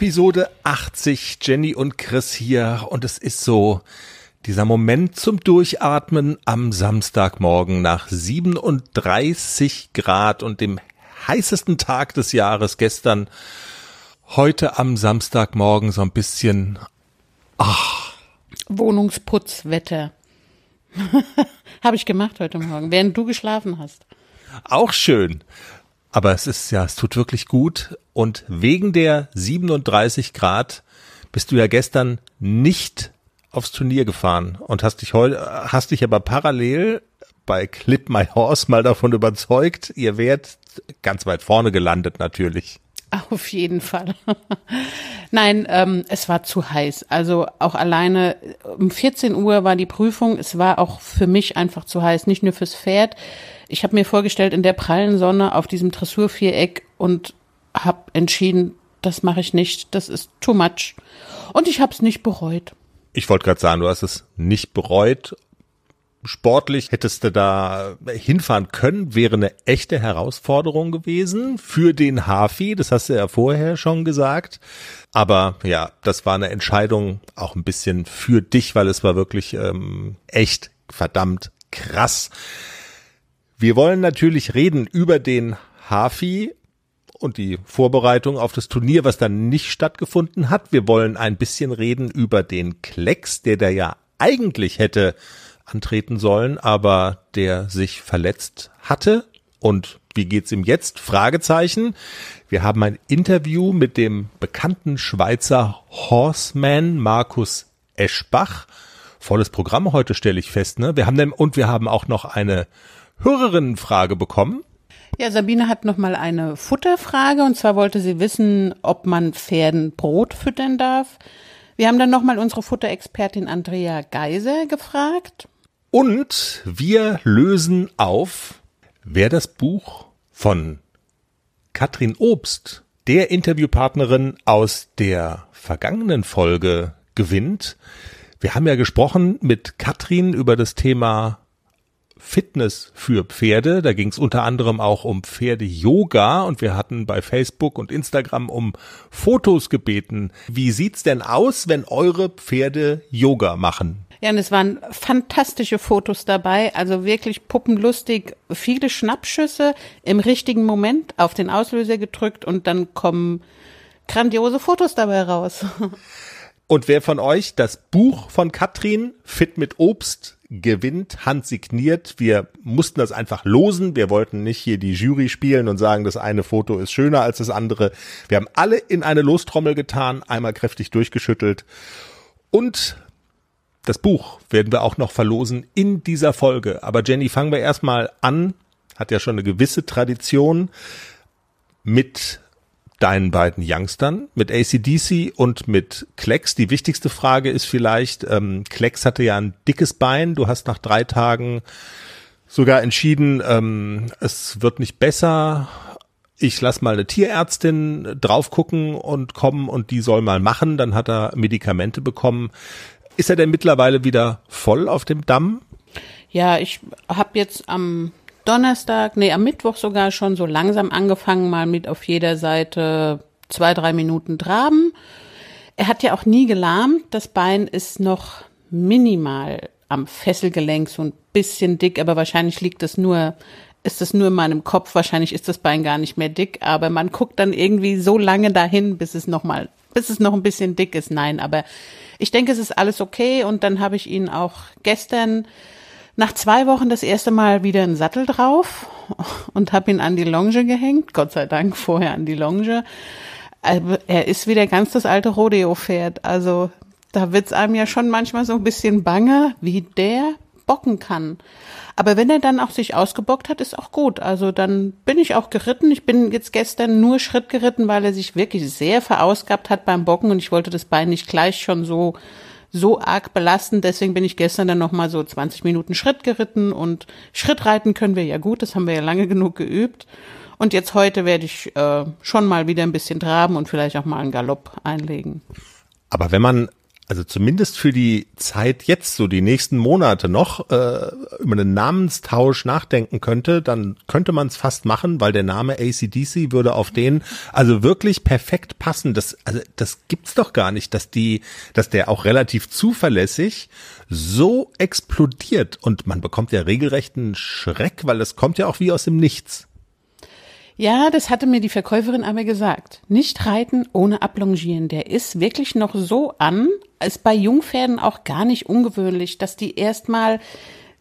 Episode 80, Jenny und Chris hier und es ist so dieser Moment zum Durchatmen am Samstagmorgen nach 37 Grad und dem heißesten Tag des Jahres gestern. Heute am Samstagmorgen so ein bisschen ach. Wohnungsputzwetter. Habe ich gemacht heute Morgen, während du geschlafen hast. Auch schön. Aber es ist ja, es tut wirklich gut. Und wegen der 37 Grad bist du ja gestern nicht aufs Turnier gefahren und hast dich heute, hast dich aber parallel bei Clip My Horse mal davon überzeugt, ihr wärt ganz weit vorne gelandet natürlich. Auf jeden Fall. Nein, ähm, es war zu heiß. Also auch alleine um 14 Uhr war die Prüfung. Es war auch für mich einfach zu heiß, nicht nur fürs Pferd. Ich habe mir vorgestellt in der prallen Sonne auf diesem Dressurviereck und habe entschieden, das mache ich nicht. Das ist too much. Und ich habe es nicht bereut. Ich wollte gerade sagen, du hast es nicht bereut sportlich hättest du da hinfahren können, wäre eine echte Herausforderung gewesen für den Hafi, das hast du ja vorher schon gesagt. Aber ja, das war eine Entscheidung auch ein bisschen für dich, weil es war wirklich ähm, echt verdammt krass. Wir wollen natürlich reden über den Hafi und die Vorbereitung auf das Turnier, was dann nicht stattgefunden hat. Wir wollen ein bisschen reden über den Klecks, der da ja eigentlich hätte antreten sollen, aber der sich verletzt hatte. Und wie geht's ihm jetzt? Fragezeichen. Wir haben ein Interview mit dem bekannten Schweizer Horseman Markus Eschbach. Volles Programm heute stelle ich fest, ne? Wir haben dann, und wir haben auch noch eine Hörerinnenfrage bekommen. Ja, Sabine hat noch mal eine Futterfrage und zwar wollte sie wissen, ob man Pferden Brot füttern darf. Wir haben dann noch mal unsere Futterexpertin Andrea Geiser gefragt. Und wir lösen auf, wer das Buch von Katrin Obst, der Interviewpartnerin aus der vergangenen Folge, gewinnt. Wir haben ja gesprochen mit Katrin über das Thema Fitness für Pferde. Da ging es unter anderem auch um Pferde-Yoga und wir hatten bei Facebook und Instagram um Fotos gebeten. Wie sieht's denn aus, wenn eure Pferde Yoga machen? Ja, und es waren fantastische Fotos dabei, also wirklich puppenlustig, viele Schnappschüsse im richtigen Moment auf den Auslöser gedrückt und dann kommen grandiose Fotos dabei raus. Und wer von euch das Buch von Katrin Fit mit Obst gewinnt, handsigniert. Wir mussten das einfach losen. Wir wollten nicht hier die Jury spielen und sagen, das eine Foto ist schöner als das andere. Wir haben alle in eine Lostrommel getan, einmal kräftig durchgeschüttelt. Und das Buch werden wir auch noch verlosen in dieser Folge. Aber Jenny, fangen wir erstmal an. Hat ja schon eine gewisse Tradition mit deinen beiden Youngstern, mit ACDC und mit Klecks. Die wichtigste Frage ist vielleicht, ähm, Klecks hatte ja ein dickes Bein. Du hast nach drei Tagen sogar entschieden, ähm, es wird nicht besser. Ich lass mal eine Tierärztin drauf gucken und kommen und die soll mal machen. Dann hat er Medikamente bekommen. Ist er denn mittlerweile wieder voll auf dem Damm? Ja, ich habe jetzt am Donnerstag, nee, am Mittwoch sogar schon so langsam angefangen, mal mit auf jeder Seite zwei, drei Minuten Traben. Er hat ja auch nie gelahmt. Das Bein ist noch minimal am Fesselgelenk so ein bisschen dick, aber wahrscheinlich liegt es nur, ist es nur in meinem Kopf. Wahrscheinlich ist das Bein gar nicht mehr dick, aber man guckt dann irgendwie so lange dahin, bis es noch mal, bis es noch ein bisschen dick ist. Nein, aber ich denke, es ist alles okay und dann habe ich ihn auch gestern nach zwei Wochen das erste Mal wieder einen Sattel drauf und habe ihn an die Longe gehängt, Gott sei Dank vorher an die Longe. Er ist wieder ganz das alte Rodeo-Pferd. Also da wird's einem ja schon manchmal so ein bisschen bange, wie der bocken kann. Aber wenn er dann auch sich ausgebockt hat, ist auch gut. Also dann bin ich auch geritten. Ich bin jetzt gestern nur Schritt geritten, weil er sich wirklich sehr verausgabt hat beim Bocken und ich wollte das Bein nicht gleich schon so so arg belasten. Deswegen bin ich gestern dann noch mal so 20 Minuten Schritt geritten und Schrittreiten können wir ja gut. Das haben wir ja lange genug geübt. Und jetzt heute werde ich äh, schon mal wieder ein bisschen traben und vielleicht auch mal einen Galopp einlegen. Aber wenn man also zumindest für die Zeit jetzt, so die nächsten Monate noch, äh, über einen Namenstausch nachdenken könnte, dann könnte man es fast machen, weil der Name ACDC würde auf den also wirklich perfekt passen. Das, also das gibt's doch gar nicht, dass die, dass der auch relativ zuverlässig so explodiert und man bekommt ja regelrechten Schreck, weil das kommt ja auch wie aus dem Nichts. Ja, das hatte mir die Verkäuferin aber gesagt. Nicht reiten ohne ablongieren. Der ist wirklich noch so an. Ist bei Jungpferden auch gar nicht ungewöhnlich, dass die erstmal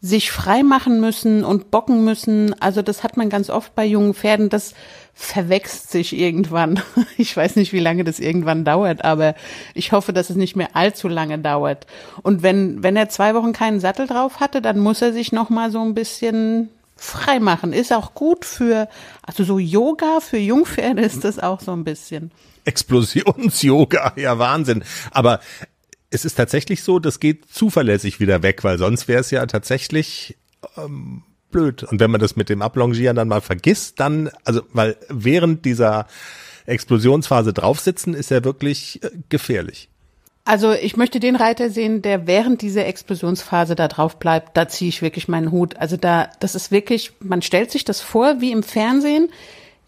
sich frei machen müssen und bocken müssen. Also das hat man ganz oft bei jungen Pferden. Das verwächst sich irgendwann. Ich weiß nicht, wie lange das irgendwann dauert, aber ich hoffe, dass es nicht mehr allzu lange dauert. Und wenn, wenn er zwei Wochen keinen Sattel drauf hatte, dann muss er sich noch mal so ein bisschen freimachen. Ist auch gut für, also so Yoga für Jungpferde ist das auch so ein bisschen. Explosions-Yoga, ja Wahnsinn. Aber es ist tatsächlich so, das geht zuverlässig wieder weg, weil sonst wäre es ja tatsächlich ähm, blöd. Und wenn man das mit dem Ablongieren dann mal vergisst, dann, also, weil während dieser Explosionsphase draufsitzen, ist er wirklich äh, gefährlich. Also ich möchte den Reiter sehen, der während dieser Explosionsphase da drauf bleibt. Da ziehe ich wirklich meinen Hut. Also da, das ist wirklich, man stellt sich das vor wie im Fernsehen,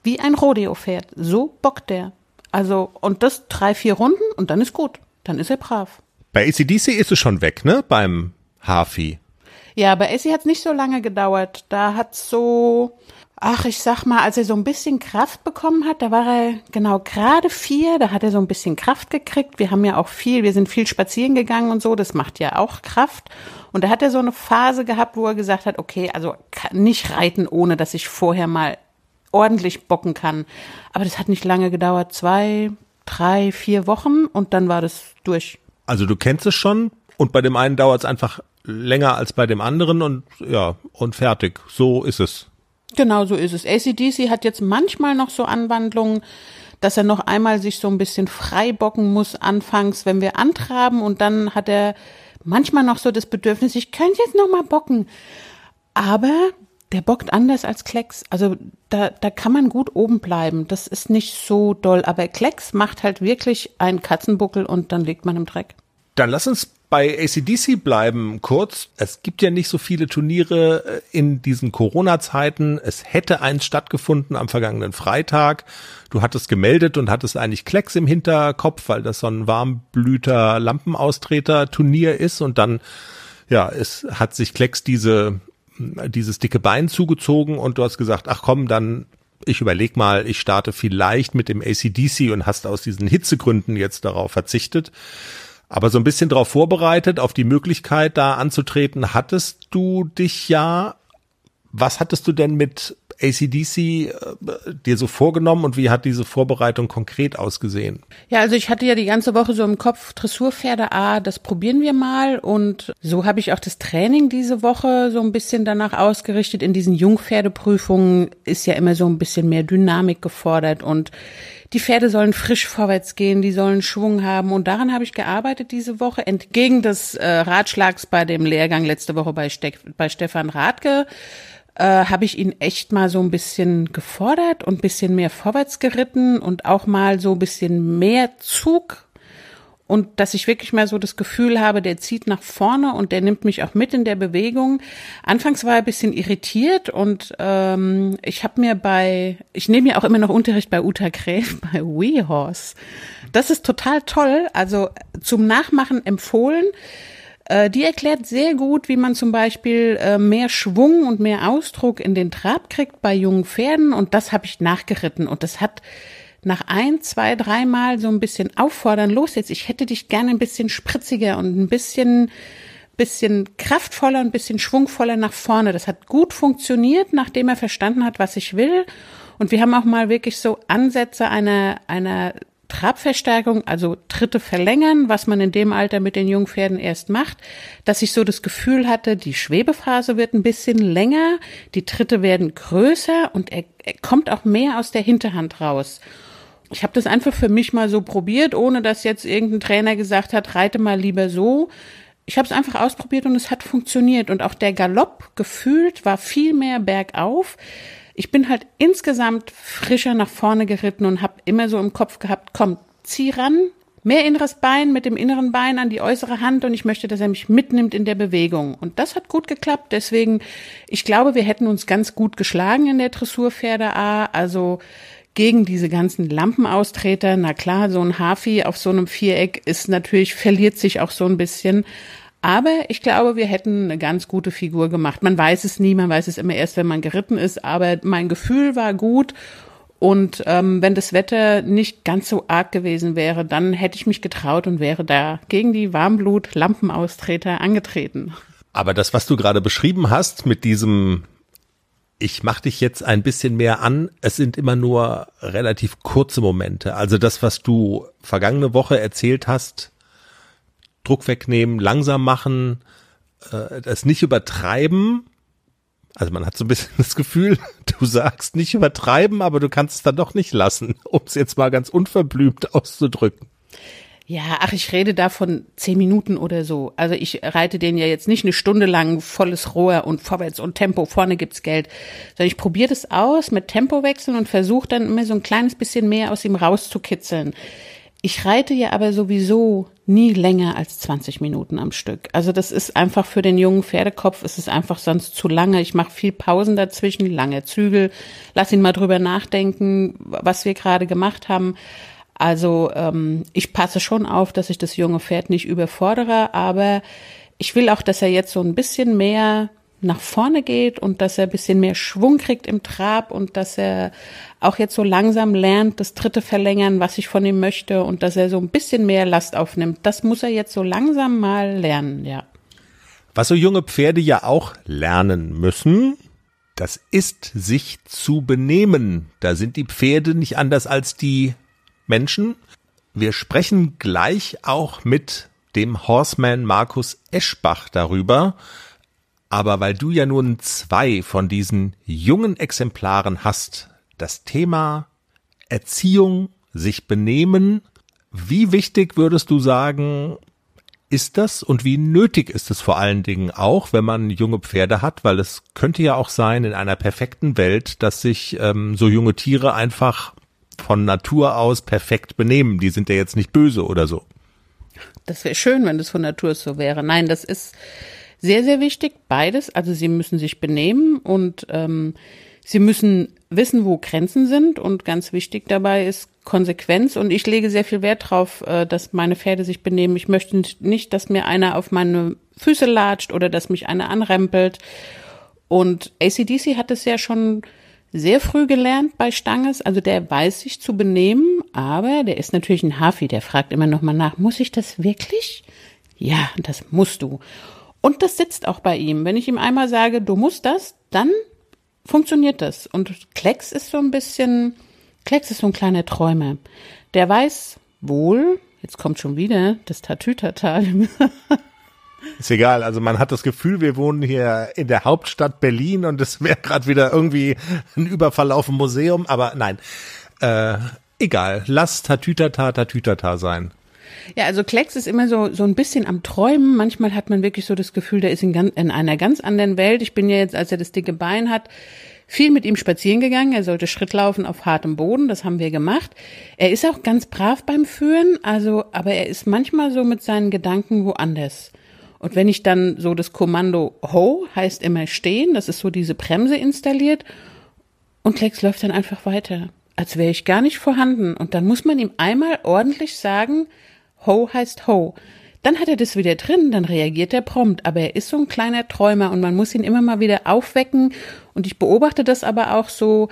wie ein Rodeo-Pferd. So bockt der. Also, und das drei, vier Runden und dann ist gut. Dann ist er brav. Bei ACDC ist es schon weg, ne? Beim Hafi. Ja, bei AC hat es nicht so lange gedauert. Da hat so, ach, ich sag mal, als er so ein bisschen Kraft bekommen hat, da war er genau gerade vier, da hat er so ein bisschen Kraft gekriegt. Wir haben ja auch viel, wir sind viel spazieren gegangen und so, das macht ja auch Kraft. Und da hat er so eine Phase gehabt, wo er gesagt hat, okay, also nicht reiten, ohne dass ich vorher mal ordentlich bocken kann. Aber das hat nicht lange gedauert, zwei, drei, vier Wochen und dann war das durch. Also du kennst es schon und bei dem einen dauert es einfach länger als bei dem anderen und ja, und fertig. So ist es. Genau so ist es. ACDC hat jetzt manchmal noch so Anwandlungen, dass er noch einmal sich so ein bisschen freibocken muss anfangs, wenn wir antraben und dann hat er manchmal noch so das Bedürfnis, ich könnte jetzt noch mal bocken. Aber der bockt anders als Klecks. Also da, da kann man gut oben bleiben. Das ist nicht so doll. Aber Klecks macht halt wirklich einen Katzenbuckel und dann liegt man im Dreck. Dann lass uns bei ACDC bleiben kurz. Es gibt ja nicht so viele Turniere äh, in diesen Corona-Zeiten. Es hätte eins stattgefunden am vergangenen Freitag. Du hattest gemeldet und hattest eigentlich Klecks im Hinterkopf, weil das so ein Warmblüter Lampenaustreter Turnier ist und dann ja, es hat sich Klecks diese dieses dicke Bein zugezogen und du hast gesagt, ach komm, dann ich überleg mal, ich starte vielleicht mit dem ACDC und hast aus diesen Hitzegründen jetzt darauf verzichtet. Aber so ein bisschen darauf vorbereitet, auf die Möglichkeit da anzutreten, hattest du dich ja. Was hattest du denn mit ACDC äh, dir so vorgenommen und wie hat diese Vorbereitung konkret ausgesehen? Ja, also ich hatte ja die ganze Woche so im Kopf Dressurpferde A, das probieren wir mal und so habe ich auch das Training diese Woche so ein bisschen danach ausgerichtet. In diesen Jungpferdeprüfungen ist ja immer so ein bisschen mehr Dynamik gefordert und die Pferde sollen frisch vorwärts gehen, die sollen Schwung haben. Und daran habe ich gearbeitet diese Woche, entgegen des äh, Ratschlags bei dem Lehrgang letzte Woche bei, Ste bei Stefan Radke. Äh, habe ich ihn echt mal so ein bisschen gefordert und ein bisschen mehr vorwärts geritten und auch mal so ein bisschen mehr Zug und dass ich wirklich mal so das Gefühl habe, der zieht nach vorne und der nimmt mich auch mit in der Bewegung. Anfangs war er ein bisschen irritiert und ähm, ich habe mir bei, ich nehme ja auch immer noch Unterricht bei Uta Gräf bei WeHorse. Das ist total toll, also zum Nachmachen empfohlen. Äh, die erklärt sehr gut, wie man zum Beispiel äh, mehr Schwung und mehr Ausdruck in den Trab kriegt bei jungen Pferden und das habe ich nachgeritten und das hat nach ein, zwei, dreimal so ein bisschen auffordern, los jetzt, ich hätte dich gerne ein bisschen spritziger und ein bisschen, bisschen kraftvoller, ein bisschen schwungvoller nach vorne. Das hat gut funktioniert, nachdem er verstanden hat, was ich will. Und wir haben auch mal wirklich so Ansätze einer, einer Trabverstärkung, also Tritte verlängern, was man in dem Alter mit den Jungpferden erst macht, dass ich so das Gefühl hatte, die Schwebephase wird ein bisschen länger, die Tritte werden größer und er, er kommt auch mehr aus der Hinterhand raus. Ich habe das einfach für mich mal so probiert, ohne dass jetzt irgendein Trainer gesagt hat, reite mal lieber so. Ich habe es einfach ausprobiert und es hat funktioniert. Und auch der Galopp gefühlt war viel mehr bergauf ich bin halt insgesamt frischer nach vorne geritten und habe immer so im Kopf gehabt, komm, zieh ran, mehr inneres Bein mit dem inneren Bein an die äußere Hand und ich möchte, dass er mich mitnimmt in der Bewegung. Und das hat gut geklappt. Deswegen, ich glaube, wir hätten uns ganz gut geschlagen in der Dressurpferde A. Also gegen diese ganzen Lampenaustreter. Na klar, so ein Hafi auf so einem Viereck ist natürlich, verliert sich auch so ein bisschen. Aber ich glaube, wir hätten eine ganz gute Figur gemacht. Man weiß es nie, man weiß es immer erst, wenn man geritten ist. Aber mein Gefühl war gut. Und ähm, wenn das Wetter nicht ganz so arg gewesen wäre, dann hätte ich mich getraut und wäre da gegen die Warmblut-Lampenaustreter angetreten. Aber das, was du gerade beschrieben hast mit diesem ich mach dich jetzt ein bisschen mehr an. Es sind immer nur relativ kurze Momente. Also das, was du vergangene Woche erzählt hast, Druck wegnehmen, langsam machen, äh, das nicht übertreiben. Also man hat so ein bisschen das Gefühl, du sagst nicht übertreiben, aber du kannst es dann doch nicht lassen, um es jetzt mal ganz unverblümt auszudrücken. Ja, ach, ich rede da von zehn Minuten oder so. Also ich reite den ja jetzt nicht eine Stunde lang volles Rohr und vorwärts und Tempo, vorne gibt's Geld, sondern ich probiere das aus mit Tempowechseln und versuche dann immer so ein kleines bisschen mehr aus ihm rauszukitzeln. Ich reite ja aber sowieso nie länger als 20 Minuten am Stück. Also das ist einfach für den jungen Pferdekopf, ist es einfach sonst zu lange. Ich mache viel Pausen dazwischen, lange Zügel, lass ihn mal drüber nachdenken, was wir gerade gemacht haben. Also ähm, ich passe schon auf, dass ich das junge Pferd nicht überfordere, aber ich will auch, dass er jetzt so ein bisschen mehr nach vorne geht und dass er ein bisschen mehr Schwung kriegt im Trab und dass er auch jetzt so langsam lernt, das dritte verlängern, was ich von ihm möchte und dass er so ein bisschen mehr Last aufnimmt. Das muss er jetzt so langsam mal lernen, ja. Was so junge Pferde ja auch lernen müssen, das ist sich zu benehmen. Da sind die Pferde nicht anders als die Menschen. Wir sprechen gleich auch mit dem Horseman Markus Eschbach darüber, aber weil du ja nun zwei von diesen jungen Exemplaren hast, das Thema Erziehung, sich benehmen, wie wichtig würdest du sagen, ist das und wie nötig ist es vor allen Dingen auch, wenn man junge Pferde hat, weil es könnte ja auch sein in einer perfekten Welt, dass sich ähm, so junge Tiere einfach von Natur aus perfekt benehmen. Die sind ja jetzt nicht böse oder so. Das wäre schön, wenn das von Natur so wäre. Nein, das ist sehr, sehr wichtig, beides. Also sie müssen sich benehmen und ähm, sie müssen wissen, wo Grenzen sind. Und ganz wichtig dabei ist Konsequenz. Und ich lege sehr viel Wert drauf, äh, dass meine Pferde sich benehmen. Ich möchte nicht, dass mir einer auf meine Füße latscht oder dass mich einer anrempelt. Und ACDC hat es ja schon sehr früh gelernt bei Stanges. Also der weiß sich zu benehmen, aber der ist natürlich ein Hafi. Der fragt immer noch mal nach, muss ich das wirklich? Ja, das musst du. Und das sitzt auch bei ihm. Wenn ich ihm einmal sage, du musst das, dann funktioniert das. Und Klecks ist so ein bisschen, Klecks ist so ein kleiner Träumer. Der weiß wohl, jetzt kommt schon wieder das Tatütata. Ist egal, also man hat das Gefühl, wir wohnen hier in der Hauptstadt Berlin und es wäre gerade wieder irgendwie ein Überfall auf ein Museum, aber nein. Äh, egal, lass Tatütata Tatütata sein. Ja, also Klecks ist immer so, so ein bisschen am Träumen. Manchmal hat man wirklich so das Gefühl, der ist in, in einer ganz anderen Welt. Ich bin ja jetzt, als er das dicke Bein hat, viel mit ihm spazieren gegangen. Er sollte Schritt laufen auf hartem Boden. Das haben wir gemacht. Er ist auch ganz brav beim Führen. Also, aber er ist manchmal so mit seinen Gedanken woanders. Und wenn ich dann so das Kommando Ho heißt immer stehen, das ist so diese Bremse installiert. Und Klecks läuft dann einfach weiter, als wäre ich gar nicht vorhanden. Und dann muss man ihm einmal ordentlich sagen, Ho heißt Ho. Dann hat er das wieder drin, dann reagiert er prompt. Aber er ist so ein kleiner Träumer und man muss ihn immer mal wieder aufwecken. Und ich beobachte das aber auch so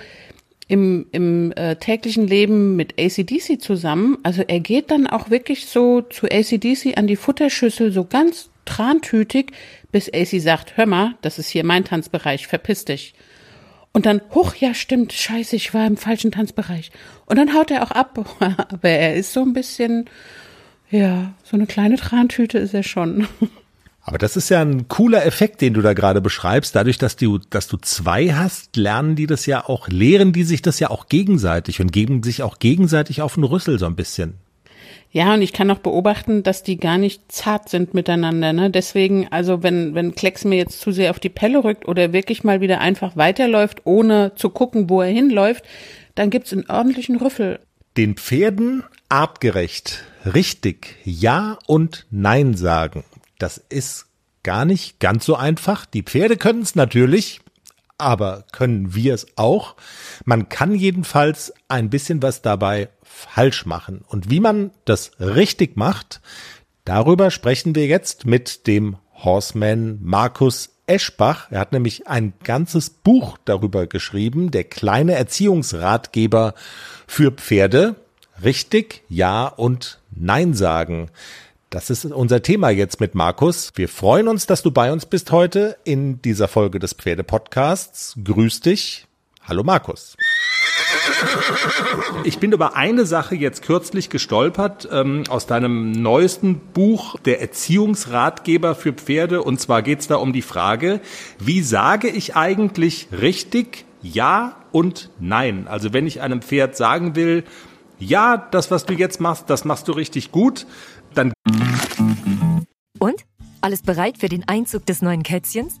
im, im äh, täglichen Leben mit ACDC zusammen. Also er geht dann auch wirklich so zu ACDC an die Futterschüssel, so ganz trantütig, bis AC sagt, hör mal, das ist hier mein Tanzbereich, verpiss dich. Und dann, hoch, ja, stimmt, scheiße, ich war im falschen Tanzbereich. Und dann haut er auch ab. Aber er ist so ein bisschen, ja, so eine kleine Trantüte ist er schon. Aber das ist ja ein cooler Effekt, den du da gerade beschreibst. Dadurch, dass du, dass du zwei hast, lernen die das ja auch, lehren die sich das ja auch gegenseitig und geben sich auch gegenseitig auf den Rüssel so ein bisschen. Ja, und ich kann auch beobachten, dass die gar nicht zart sind miteinander. Ne? Deswegen, also wenn, wenn Klecks mir jetzt zu sehr auf die Pelle rückt oder wirklich mal wieder einfach weiterläuft, ohne zu gucken, wo er hinläuft, dann gibt's einen ordentlichen Rüffel. Den Pferden artgerecht, richtig Ja und Nein sagen. Das ist gar nicht ganz so einfach. Die Pferde können es natürlich, aber können wir es auch? Man kann jedenfalls ein bisschen was dabei falsch machen. Und wie man das richtig macht, darüber sprechen wir jetzt mit dem Horseman Markus Eschbach. Er hat nämlich ein ganzes Buch darüber geschrieben, der kleine Erziehungsratgeber für Pferde. Richtig, ja und nein sagen. Das ist unser Thema jetzt mit Markus. Wir freuen uns, dass du bei uns bist heute in dieser Folge des Pferde-Podcasts. Grüß dich. Hallo Markus. Ich bin über eine Sache jetzt kürzlich gestolpert ähm, aus deinem neuesten Buch, der Erziehungsratgeber für Pferde. Und zwar geht es da um die Frage, wie sage ich eigentlich richtig Ja und Nein? Also wenn ich einem Pferd sagen will, ja, das, was du jetzt machst, das machst du richtig gut, dann... Und? Alles bereit für den Einzug des neuen Kätzchens?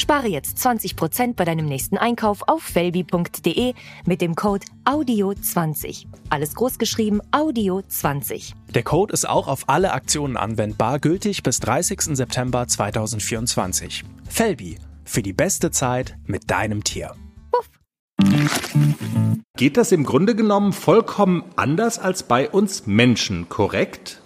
Spare jetzt 20% bei deinem nächsten Einkauf auf felbi.de mit dem Code AUDIO20. Alles großgeschrieben AUDIO20. Der Code ist auch auf alle Aktionen anwendbar, gültig bis 30. September 2024. Felbi, für die beste Zeit mit deinem Tier. Geht das im Grunde genommen vollkommen anders als bei uns Menschen, korrekt?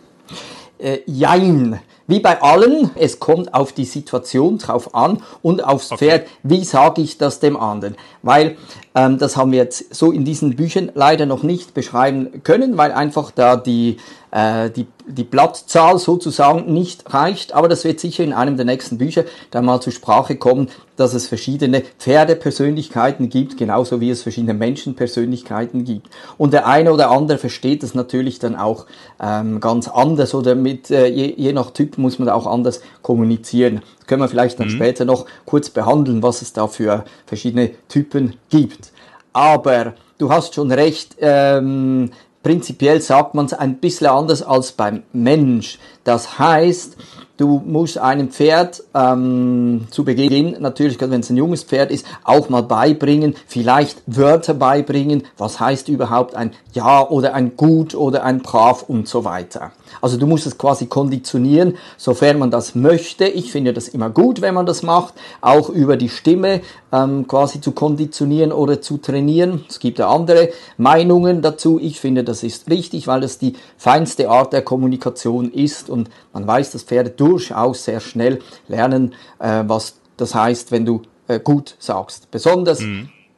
Äh, jein. Wie bei allen, es kommt auf die Situation drauf an und aufs Okay. Pferd, wie sage ich das dem anderen. Weil ähm, das haben wir jetzt so in diesen Büchern leider noch nicht beschreiben können, weil einfach da die, äh, die, die Blattzahl sozusagen nicht reicht. Aber das wird sicher in einem der nächsten Bücher dann mal zur Sprache kommen, dass es verschiedene Pferdepersönlichkeiten gibt, genauso wie es verschiedene Menschenpersönlichkeiten gibt. Und der eine oder andere versteht das natürlich dann auch ähm, ganz anders oder mit äh, je, je nach Typ muss man auch anders kommunizieren. Können wir vielleicht dann später noch kurz behandeln, was es da für verschiedene Typen gibt. Aber du hast schon recht, ähm, prinzipiell sagt man es ein bisschen anders als beim Mensch. Das heißt, du musst einem Pferd ähm, zu Beginn, natürlich, wenn es ein junges Pferd ist, auch mal beibringen, vielleicht Wörter beibringen, was heißt überhaupt ein Ja oder ein Gut oder ein Brav und so weiter. Also du musst es quasi konditionieren, sofern man das möchte. Ich finde das immer gut, wenn man das macht, auch über die Stimme ähm, quasi zu konditionieren oder zu trainieren. Es gibt ja andere Meinungen dazu. Ich finde, das ist richtig, weil es die feinste Art der Kommunikation ist und man weiß, dass Pferde durchaus sehr schnell lernen, äh, was das heißt, wenn du äh, gut sagst. Besonders,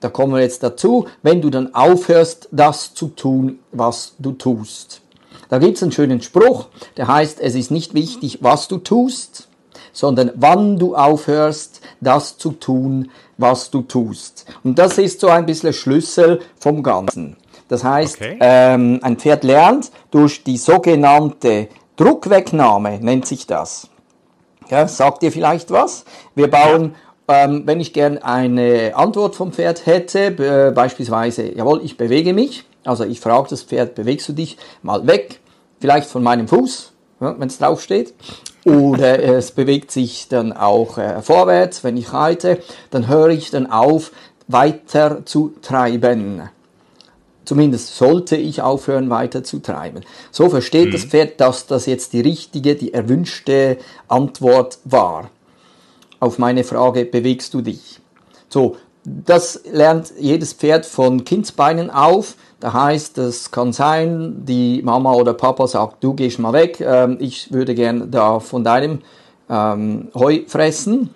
da kommen wir jetzt dazu, wenn du dann aufhörst, das zu tun, was du tust. Da gibt's einen schönen Spruch, der heißt, es ist nicht wichtig, was du tust, sondern wann du aufhörst, das zu tun, was du tust. Und das ist so ein bisschen Schlüssel vom Ganzen. Das heißt, Okay. ähm, ein Pferd lernt durch die sogenannte Druckwegnahme, nennt sich das. Ja, sagt ihr vielleicht was? Wir bauen, ähm, wenn ich gern eine Antwort vom Pferd hätte, be- beispielsweise, jawohl, ich bewege mich, also ich frage das Pferd, bewegst du dich mal weg? vielleicht von meinem Fuß, ja, wenn es draufsteht. Oder es bewegt sich dann auch äh, vorwärts, wenn ich reite. Dann höre ich dann auf, weiter zu treiben. Zumindest sollte ich aufhören, weiter zu treiben. So versteht mhm. das Pferd, dass das jetzt die richtige, die erwünschte Antwort war. Auf meine Frage, bewegst du dich? So, das lernt jedes Pferd von Kindsbeinen auf. Da heißt, es kann sein, die Mama oder Papa sagt, du gehst mal weg, ähm, ich würde gern da von deinem ähm, Heu fressen,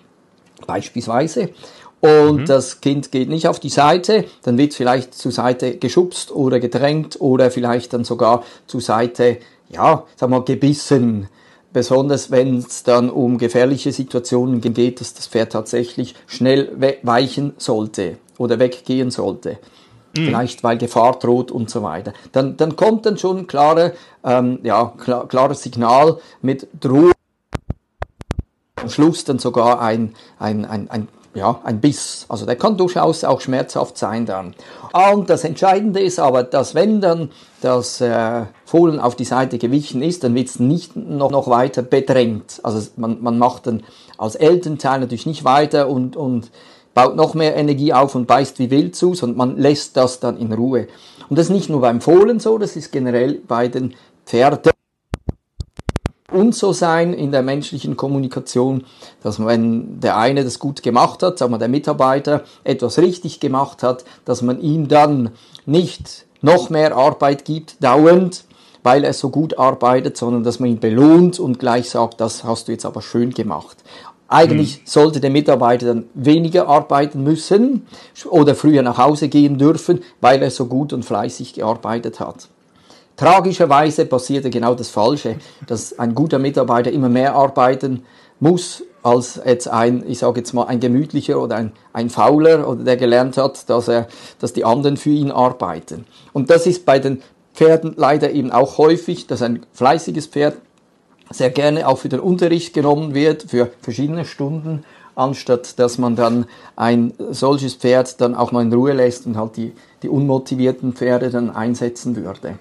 beispielsweise. Und mhm. das Kind geht nicht auf die Seite, dann wird vielleicht zur Seite geschubst oder gedrängt oder vielleicht dann sogar zur Seite, ja, sag mal, gebissen. Besonders wenn es dann um gefährliche Situationen geht, dass das Pferd tatsächlich schnell weichen sollte oder weggehen sollte. Mhm. Vielleicht weil Gefahr droht und so weiter. Dann, dann kommt dann schon ein klare, ähm, ja, klar, klares Signal mit Drohung. Am Schluss dann sogar ein, ein, ein, ein ja, ein Biss. Also der kann durchaus auch schmerzhaft sein dann. Und das Entscheidende ist aber, dass wenn dann das äh, Fohlen auf die Seite gewichen ist, dann wird es nicht noch, noch weiter bedrängt. Also man, man macht dann als Elternteil natürlich nicht weiter und, und baut noch mehr Energie auf und beißt wie wild zu, sondern man lässt das dann in Ruhe. Und das ist nicht nur beim Fohlen so, das ist generell bei den Pferden und so sein in der menschlichen Kommunikation, dass wenn der eine das gut gemacht hat, sagen wir der Mitarbeiter etwas richtig gemacht hat, dass man ihm dann nicht noch mehr Arbeit gibt, dauernd, weil er so gut arbeitet, sondern dass man ihn belohnt und gleich sagt, das hast du jetzt aber schön gemacht. Eigentlich hm. sollte der Mitarbeiter dann weniger arbeiten müssen oder früher nach Hause gehen dürfen, weil er so gut und fleißig gearbeitet hat. Tragischerweise passierte genau das Falsche, dass ein guter Mitarbeiter immer mehr arbeiten muss als jetzt ein, ich sage jetzt mal, ein gemütlicher oder ein, ein Fauler oder der gelernt hat, dass er, dass die anderen für ihn arbeiten. Und das ist bei den Pferden leider eben auch häufig, dass ein fleißiges Pferd sehr gerne auch für den Unterricht genommen wird, für verschiedene Stunden, anstatt dass man dann ein solches Pferd dann auch mal in Ruhe lässt und halt die, die unmotivierten Pferde dann einsetzen würde.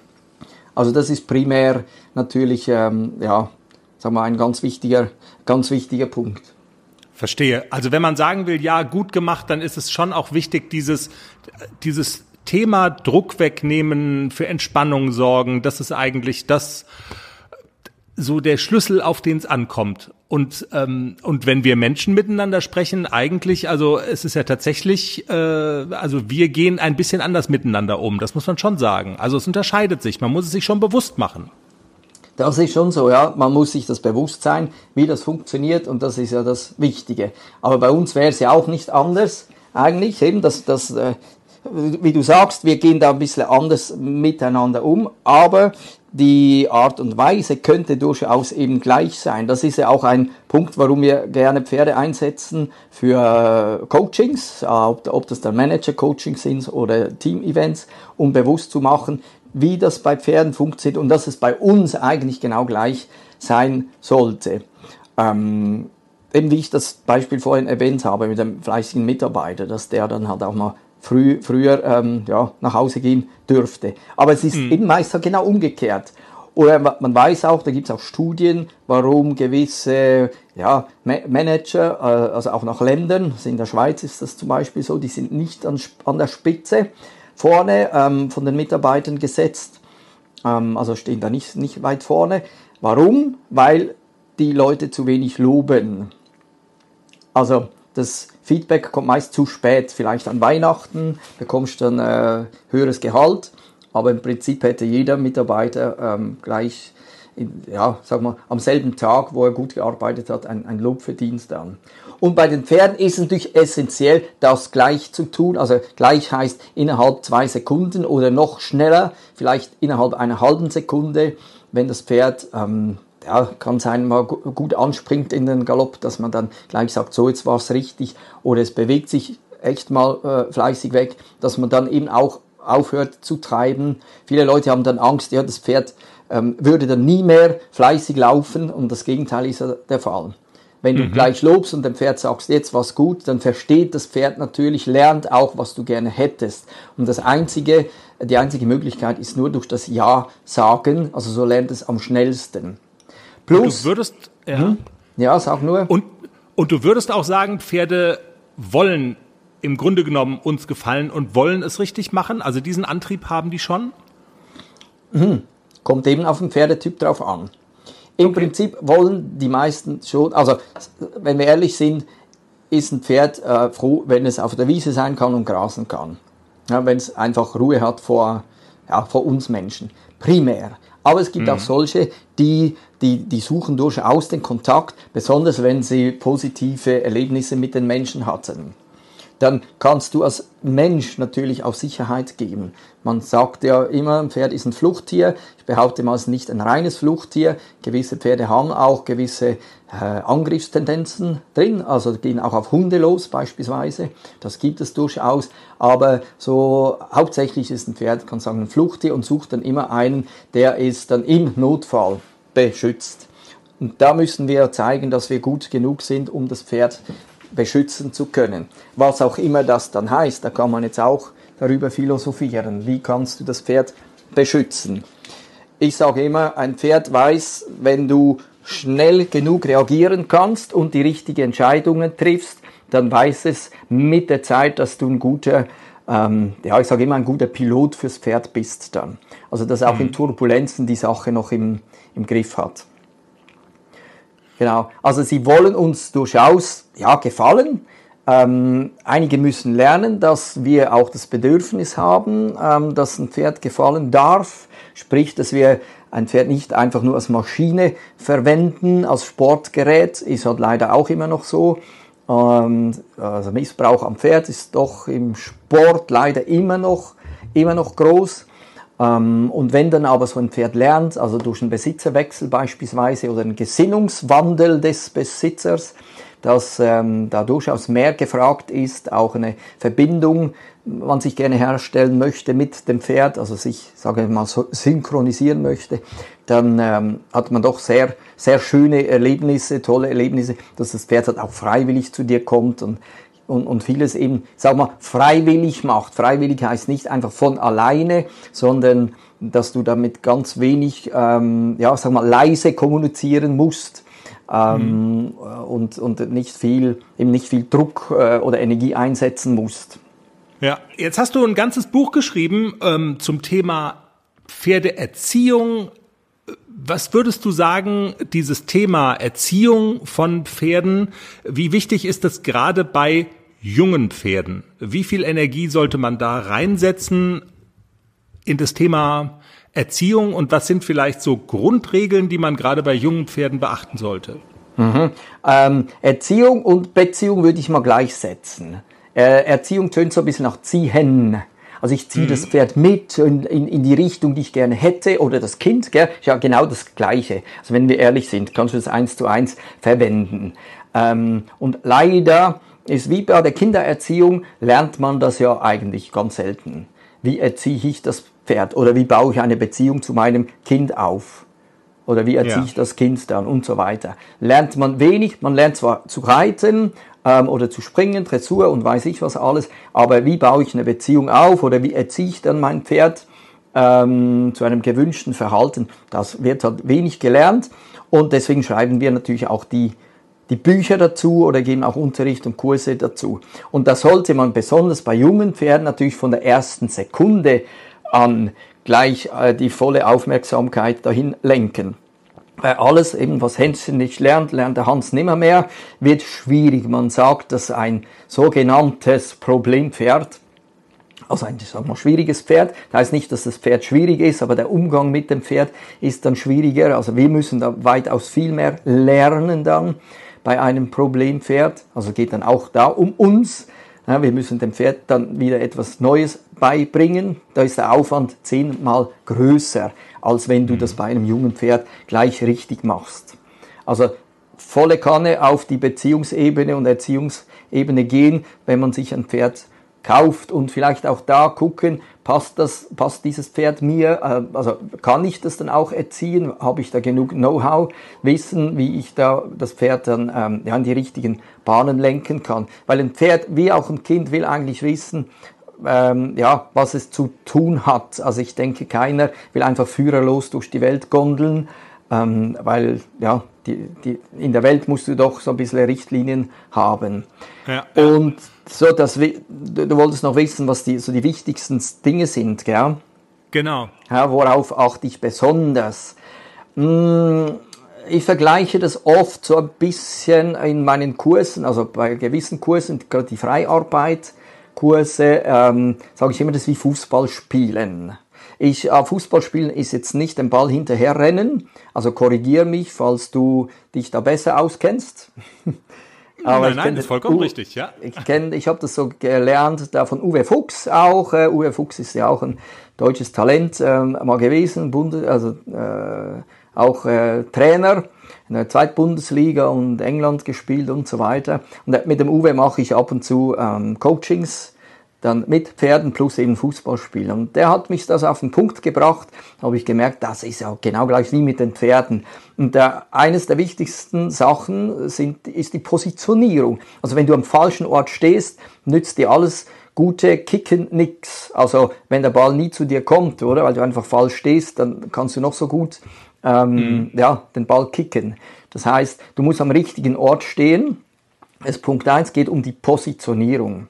Also das ist primär natürlich, ähm, ja, sagen wir, ein ganz wichtiger, ganz wichtiger Punkt. Verstehe. Also wenn man sagen will, ja, gut gemacht, dann ist es schon auch wichtig, dieses, dieses Thema Druck wegnehmen, für Entspannung sorgen, das ist eigentlich das, so der Schlüssel, auf den es ankommt. Und, ähm, und wenn wir Menschen miteinander sprechen, eigentlich, also es ist ja tatsächlich, äh, also wir gehen ein bisschen anders miteinander um, das muss man schon sagen. Also es unterscheidet sich, man muss es sich schon bewusst machen. Das ist schon so, ja. Man muss sich das bewusst sein, wie das funktioniert und das ist ja das Wichtige. Aber bei uns wäre es ja auch nicht anders, eigentlich, eben, dass, dass äh, wie du sagst, wir gehen da ein bisschen anders miteinander um, aber die Art und Weise könnte durchaus eben gleich sein. Das ist ja auch ein Punkt, warum wir gerne Pferde einsetzen für Coachings, ob, ob das dann Manager-Coachings sind oder Team-Events, um bewusst zu machen, wie das bei Pferden funktioniert und dass es bei uns eigentlich genau gleich sein sollte. Ähm, eben wie ich das Beispiel vorhin erwähnt habe mit dem fleißigen Mitarbeiter, dass der dann halt auch mal früh, früher ähm, ja, nach Hause gehen dürfte. Aber es ist mhm. eben meist genau umgekehrt. Oder man weiß auch, da gibt es auch Studien, warum gewisse ja, Manager, äh, also auch nach Ländern, also in der Schweiz ist das zum Beispiel so, die sind nicht an, an der Spitze vorne ähm, von den Mitarbeitern gesetzt, ähm, also stehen da nicht, nicht weit vorne. Warum? Weil die Leute zu wenig loben. Also das Feedback kommt meist zu spät, vielleicht an Weihnachten bekommst du dann äh, höheres Gehalt, aber im Prinzip hätte jeder Mitarbeiter ähm, gleich, in, ja, sag mal, am selben Tag, wo er gut gearbeitet hat, ein, ein Lob verdient dann. Und bei den Pferden ist es natürlich essentiell, das gleich zu tun. Also gleich heißt innerhalb zwei Sekunden oder noch schneller, vielleicht innerhalb einer halben Sekunde, wenn das Pferd ähm, ja, kann sein, mal gut anspringt in den Galopp, dass man dann gleich sagt, so jetzt war es richtig oder es bewegt sich echt mal äh, fleißig weg, dass man dann eben auch aufhört zu treiben. Viele Leute haben dann Angst, ja, das Pferd ähm, würde dann nie mehr fleißig laufen und das Gegenteil ist ja der Fall. Wenn du gleich lobst und dem Pferd sagst, jetzt was gut, dann versteht das Pferd natürlich, lernt auch, was du gerne hättest. Und das einzige, die einzige Möglichkeit ist nur durch das Ja sagen, also so lernt es am schnellsten. Plus, Du würdest, ja. ja, sag nur. Und, und du würdest auch sagen, Pferde wollen im Grunde genommen uns gefallen und wollen es richtig machen? Also diesen Antrieb haben die schon? Kommt eben auf den Pferdetyp drauf an. Im Prinzip wollen die meisten schon, also wenn wir ehrlich sind, ist ein Pferd äh, froh, wenn es auf der Wiese sein kann und grasen kann. Ja, wenn es einfach Ruhe hat vor, ja, vor uns Menschen. Primär. Aber es gibt auch solche, die, die, die suchen durchaus den Kontakt, besonders wenn sie positive Erlebnisse mit den Menschen hatten dann kannst du als Mensch natürlich auch Sicherheit geben. Man sagt ja immer, ein Pferd ist ein Fluchttier. Ich behaupte mal, es ist nicht ein reines Fluchttier. Gewisse Pferde haben auch gewisse äh, Angriffstendenzen drin, also gehen auch auf Hunde los beispielsweise. Das gibt es durchaus. Aber so hauptsächlich ist ein Pferd, kann sagen, ein Fluchttier und sucht dann immer einen, der es dann im Notfall beschützt. Und da müssen wir zeigen, dass wir gut genug sind, um das Pferd beschützen zu können. Was auch immer das dann heißt, da kann man jetzt auch darüber philosophieren. Wie kannst du das Pferd beschützen? Ich sage immer, ein Pferd weiß, wenn du schnell genug reagieren kannst und die richtigen Entscheidungen triffst, dann weiß es mit der Zeit, dass du ein guter, ähm, ja, ich sage immer, ein guter Pilot fürs Pferd bist dann. Also, dass auch in Turbulenzen die Sache noch im, im Griff hat. Genau. Also sie wollen uns durchaus ja, gefallen. Ähm, einige müssen lernen, dass wir auch das Bedürfnis haben, ähm, dass ein Pferd gefallen darf. Sprich, dass wir ein Pferd nicht einfach nur als Maschine verwenden, als Sportgerät, ist halt leider auch immer noch so. Ähm, also Missbrauch am Pferd ist doch im Sport leider immer noch, immer noch groß. Ähm, und wenn dann aber so ein Pferd lernt, also durch einen Besitzerwechsel beispielsweise oder einen Gesinnungswandel des Besitzers, dass ähm, da durchaus mehr gefragt ist, auch eine Verbindung man sich gerne herstellen möchte mit dem Pferd, also sich, sage ich mal, so synchronisieren möchte, dann ähm, hat man doch sehr, sehr schöne Erlebnisse, tolle Erlebnisse, dass das Pferd halt auch freiwillig zu dir kommt und und, und vieles eben, sag mal, freiwillig macht. Freiwillig heißt nicht einfach von alleine, sondern dass du damit ganz wenig, ähm, ja, sag mal, leise kommunizieren musst. Ähm, mhm. und, und nicht viel, eben nicht viel Druck äh, oder Energie einsetzen musst. Ja, jetzt hast du ein ganzes Buch geschrieben ähm, zum Thema Pferdeerziehung. Was würdest du sagen, dieses Thema Erziehung von Pferden, wie wichtig ist das gerade bei jungen Pferden? Wie viel Energie sollte man da reinsetzen in das Thema Erziehung und was sind vielleicht so Grundregeln, die man gerade bei jungen Pferden beachten sollte? Mhm. Ähm, Erziehung und Beziehung würde ich mal gleichsetzen. Äh, Erziehung tönt so ein bisschen nach Ziehen. Also ich ziehe mhm. das Pferd mit in, in, in, die Richtung, die ich gerne hätte, oder das Kind, gell? ja genau das Gleiche. Also wenn wir ehrlich sind, kannst du das eins zu eins verwenden. Ähm, und leider ist wie bei der Kindererziehung, lernt man das ja eigentlich ganz selten. Wie erziehe ich das Pferd oder wie baue ich eine Beziehung zu meinem Kind auf? Oder wie erziehe ja. ich das Kind dann und so weiter. Lernt man wenig, man lernt zwar zu reiten ähm, oder zu springen, Dressur und weiß ich was alles, aber wie baue ich eine Beziehung auf oder wie erziehe ich dann mein Pferd ähm, zu einem gewünschten Verhalten, das wird halt wenig gelernt und deswegen schreiben wir natürlich auch die die Bücher dazu oder geben auch Unterricht und Kurse dazu. Und da sollte man besonders bei jungen Pferden natürlich von der ersten Sekunde an gleich äh, die volle Aufmerksamkeit dahin lenken. Weil alles eben, was Hänschen nicht lernt, lernt der Hans nimmer mehr, wird schwierig. Man sagt, dass ein sogenanntes Problempferd, also ein sagen wir, schwieriges Pferd, das heißt nicht, dass das Pferd schwierig ist, aber der Umgang mit dem Pferd ist dann schwieriger. Also wir müssen da weitaus viel mehr lernen dann bei einem Problempferd. Also geht dann auch da um uns. Ja, wir müssen dem Pferd dann wieder etwas Neues beibringen. Da ist der Aufwand zehnmal größer, als wenn du das bei einem jungen Pferd gleich richtig machst. Also volle Kanne auf die Beziehungsebene und Erziehungsebene gehen, wenn man sich ein Pferd kauft und vielleicht auch da gucken, passt das, passt dieses Pferd mir, äh, also kann ich das dann auch erziehen, habe ich da genug Know-how, Wissen, wie ich da das Pferd dann ähm, ja, in die richtigen Bahnen lenken kann. Weil ein Pferd, wie auch ein Kind, will eigentlich wissen, ähm, ja, was es zu tun hat. Also ich denke, keiner will einfach führerlos durch die Welt gondeln, ähm, weil ja, die, die, in der Welt musst du doch so ein bisschen Richtlinien haben. Ja. Und so, dass du, du, wolltest noch wissen, was die, so die wichtigsten Dinge sind, gell? Genau. Ja, worauf achte ich besonders? Hm, ich vergleiche das oft so ein bisschen in meinen Kursen, also bei gewissen Kursen, gerade die Freiarbeit, Kurse, ähm, sage ich immer, das ist wie Fußball spielen. Ich, äh, Fußball spielen ist jetzt nicht den Ball hinterherrennen, also korrigier mich, falls du dich da besser auskennst. Aber nein, nein, ist vollkommen U richtig, ja. Ich kenne, ich habe das so gelernt, da von Uwe Fuchs auch. Uh, Uwe Fuchs ist ja auch ein deutsches Talent ähm, mal gewesen, Bundes also äh, auch äh, Trainer in der Zweitbundesliga und England gespielt und so weiter. Und mit dem Uwe mache ich ab und zu ähm, Coachings dann mit Pferden plus eben Fußballspielen. Und der hat mich das auf den Punkt gebracht, habe ich gemerkt, das ist ja genau gleich wie mit den Pferden. Und der, eines der wichtigsten Sachen sind, ist die Positionierung. Also wenn du am falschen Ort stehst, nützt dir alles gute Kicken nix. Also wenn der Ball nie zu dir kommt, oder? Weil du einfach falsch stehst, dann kannst du noch so gut ähm, mhm. ja, den Ball kicken. Das heißt, du musst am richtigen Ort stehen. Es Punkt eins geht um die Positionierung.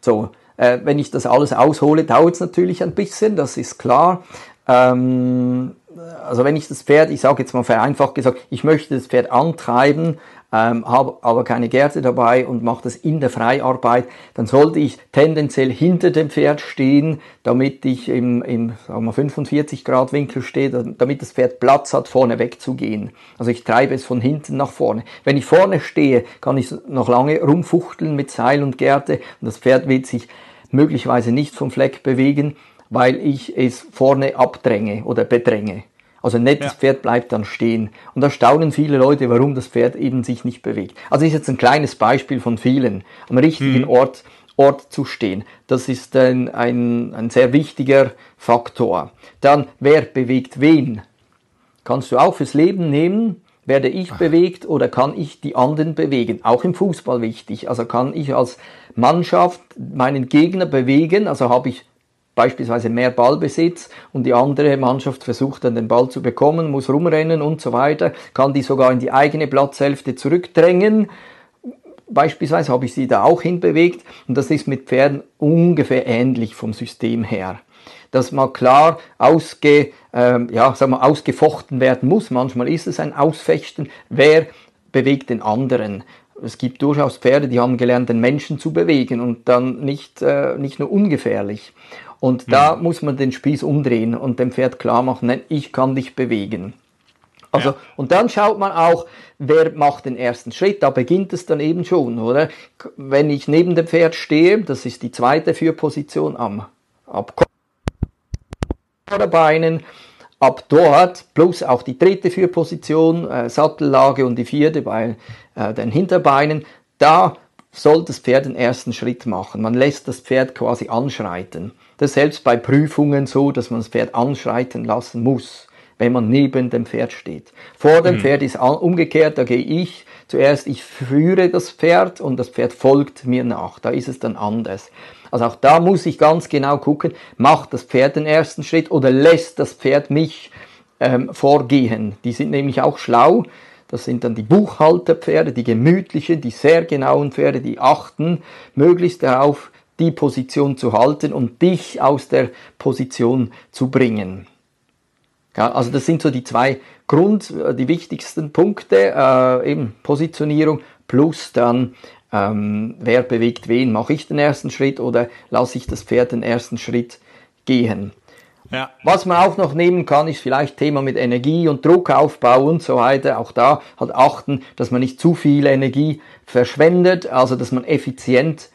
So, äh, wenn ich das alles aushole, dauert es natürlich ein bisschen, das ist klar. Ähm, also wenn ich das Pferd, ich sage jetzt mal vereinfacht gesagt, ich möchte das Pferd antreiben, ähm, habe aber keine Gerte dabei und mache das in der Freiarbeit, dann sollte ich tendenziell hinter dem Pferd stehen, damit ich im, im sagen wir 45 Grad Winkel stehe, damit das Pferd Platz hat, vorne wegzugehen. Also ich treibe es von hinten nach vorne. Wenn ich vorne stehe, kann ich noch lange rumfuchteln mit Seil und Gerte und das Pferd wird sich möglicherweise nicht vom Fleck bewegen, weil ich es vorne abdränge oder bedränge. Also ein nettes ja. Pferd bleibt dann stehen. Und da staunen viele Leute, warum das Pferd eben sich nicht bewegt. Also ist jetzt ein kleines Beispiel von vielen. Am richtigen mhm. Ort, Ort zu stehen. Das ist ein, ein, ein sehr wichtiger Faktor. Dann, wer bewegt wen? Kannst du auch fürs Leben nehmen. Werde ich Ach. bewegt oder kann ich die anderen bewegen? Auch im Fußball wichtig. Also kann ich als Mannschaft meinen Gegner bewegen? Also habe ich beispielsweise mehr Ballbesitz und die andere Mannschaft versucht dann den Ball zu bekommen, muss rumrennen und so weiter, kann die sogar in die eigene Platzhälfte zurückdrängen. Beispielsweise habe ich sie da auch hinbewegt und das ist mit Pferden ungefähr ähnlich vom System her. Dass mal klar ausge, ähm, ja, sagen wir, ausgefochten werden muss. Manchmal ist es ein Ausfechten. Wer bewegt den anderen? es gibt durchaus Pferde, die haben gelernt, den Menschen zu bewegen und dann nicht, äh, nicht nur ungefährlich. Und da mhm. muss man den Spieß umdrehen und dem Pferd klar machen, nein, ich kann dich bewegen. Also, ja. und dann schaut man auch, wer macht den ersten Schritt. Da beginnt es dann eben schon, oder? Wenn ich neben dem Pferd stehe, das ist die zweite Führposition am Abbeinen, ab dort plus auch die dritte Führposition, äh, Sattellage und die vierte bei äh, den Hinterbeinen, da soll das Pferd den ersten Schritt machen. Man lässt das Pferd quasi anschreiten. Das ist selbst bei Prüfungen so, dass man das Pferd anschreiten lassen muss, wenn man neben dem Pferd steht. Vor dem mhm. Pferd ist umgekehrt, da gehe ich zuerst, ich führe das Pferd und das Pferd folgt mir nach. Da ist es dann anders. Also auch da muss ich ganz genau gucken, macht das Pferd den ersten Schritt oder lässt das Pferd mich ähm, vorgehen. Die sind nämlich auch schlau. Das sind dann die Buchhalterpferde, die gemütlichen, die sehr genauen Pferde, die achten möglichst darauf, die Position zu halten und dich aus der Position zu bringen. Ja, also das sind so die zwei Grund, äh, die wichtigsten Punkte, äh, eben Positionierung plus dann ähm, wer bewegt wen. Mache ich den ersten Schritt oder lasse ich das Pferd den ersten Schritt gehen? Ja. Was man auch noch nehmen kann, ist vielleicht Thema mit Energie und Druckaufbau und so weiter. Auch da halt achten, dass man nicht zu viel Energie verschwendet, also dass man effizient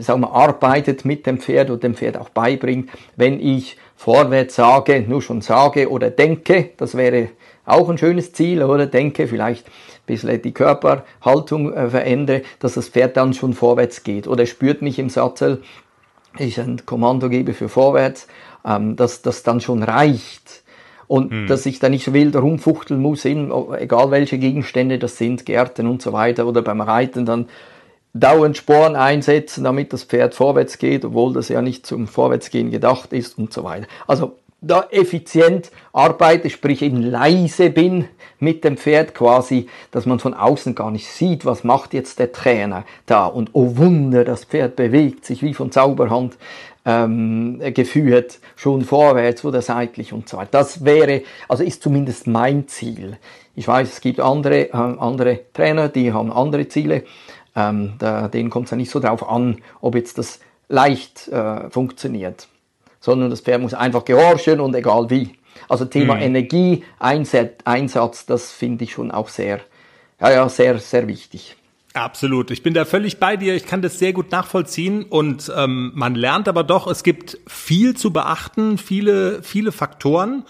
sagen wir, arbeitet mit dem Pferd und dem Pferd auch beibringt. Wenn ich vorwärts sage, nur schon sage oder denke, das wäre auch ein schönes Ziel, oder denke, vielleicht ein bisschen die Körperhaltung äh, verändere, dass das Pferd dann schon vorwärts geht. Oder spürt mich im Sattel ich ein Kommando gebe für vorwärts, ähm, dass das dann schon reicht. Und hm. dass ich da nicht so wild rumfuchteln muss, in, egal welche Gegenstände das sind, Gärten und so weiter, oder beim Reiten dann dauernd Sporen einsetzen, damit das Pferd vorwärts geht, obwohl das ja nicht zum Vorwärtsgehen gedacht ist und so weiter. Also da effizient arbeite, sprich eben leise bin mit dem Pferd quasi, dass man von außen gar nicht sieht, was macht jetzt der Trainer da. Und oh Wunder, das Pferd bewegt sich wie von Zauberhand ähm, geführt, schon vorwärts oder seitlich und so weiter. Das wäre, also ist zumindest mein Ziel. Ich weiß, es gibt andere, äh, andere Trainer, die haben andere Ziele. Ähm, da, denen kommt es ja nicht so drauf an, ob jetzt das leicht äh, funktioniert, sondern das Pferd muss einfach gehorchen und egal wie. Also Thema mhm. Energieeinsatz, das finde ich schon auch sehr, ja, ja, sehr, sehr wichtig. Absolut. Ich bin da völlig bei dir. Ich kann das sehr gut nachvollziehen und ähm, man lernt aber doch, es gibt viel zu beachten, viele, viele Faktoren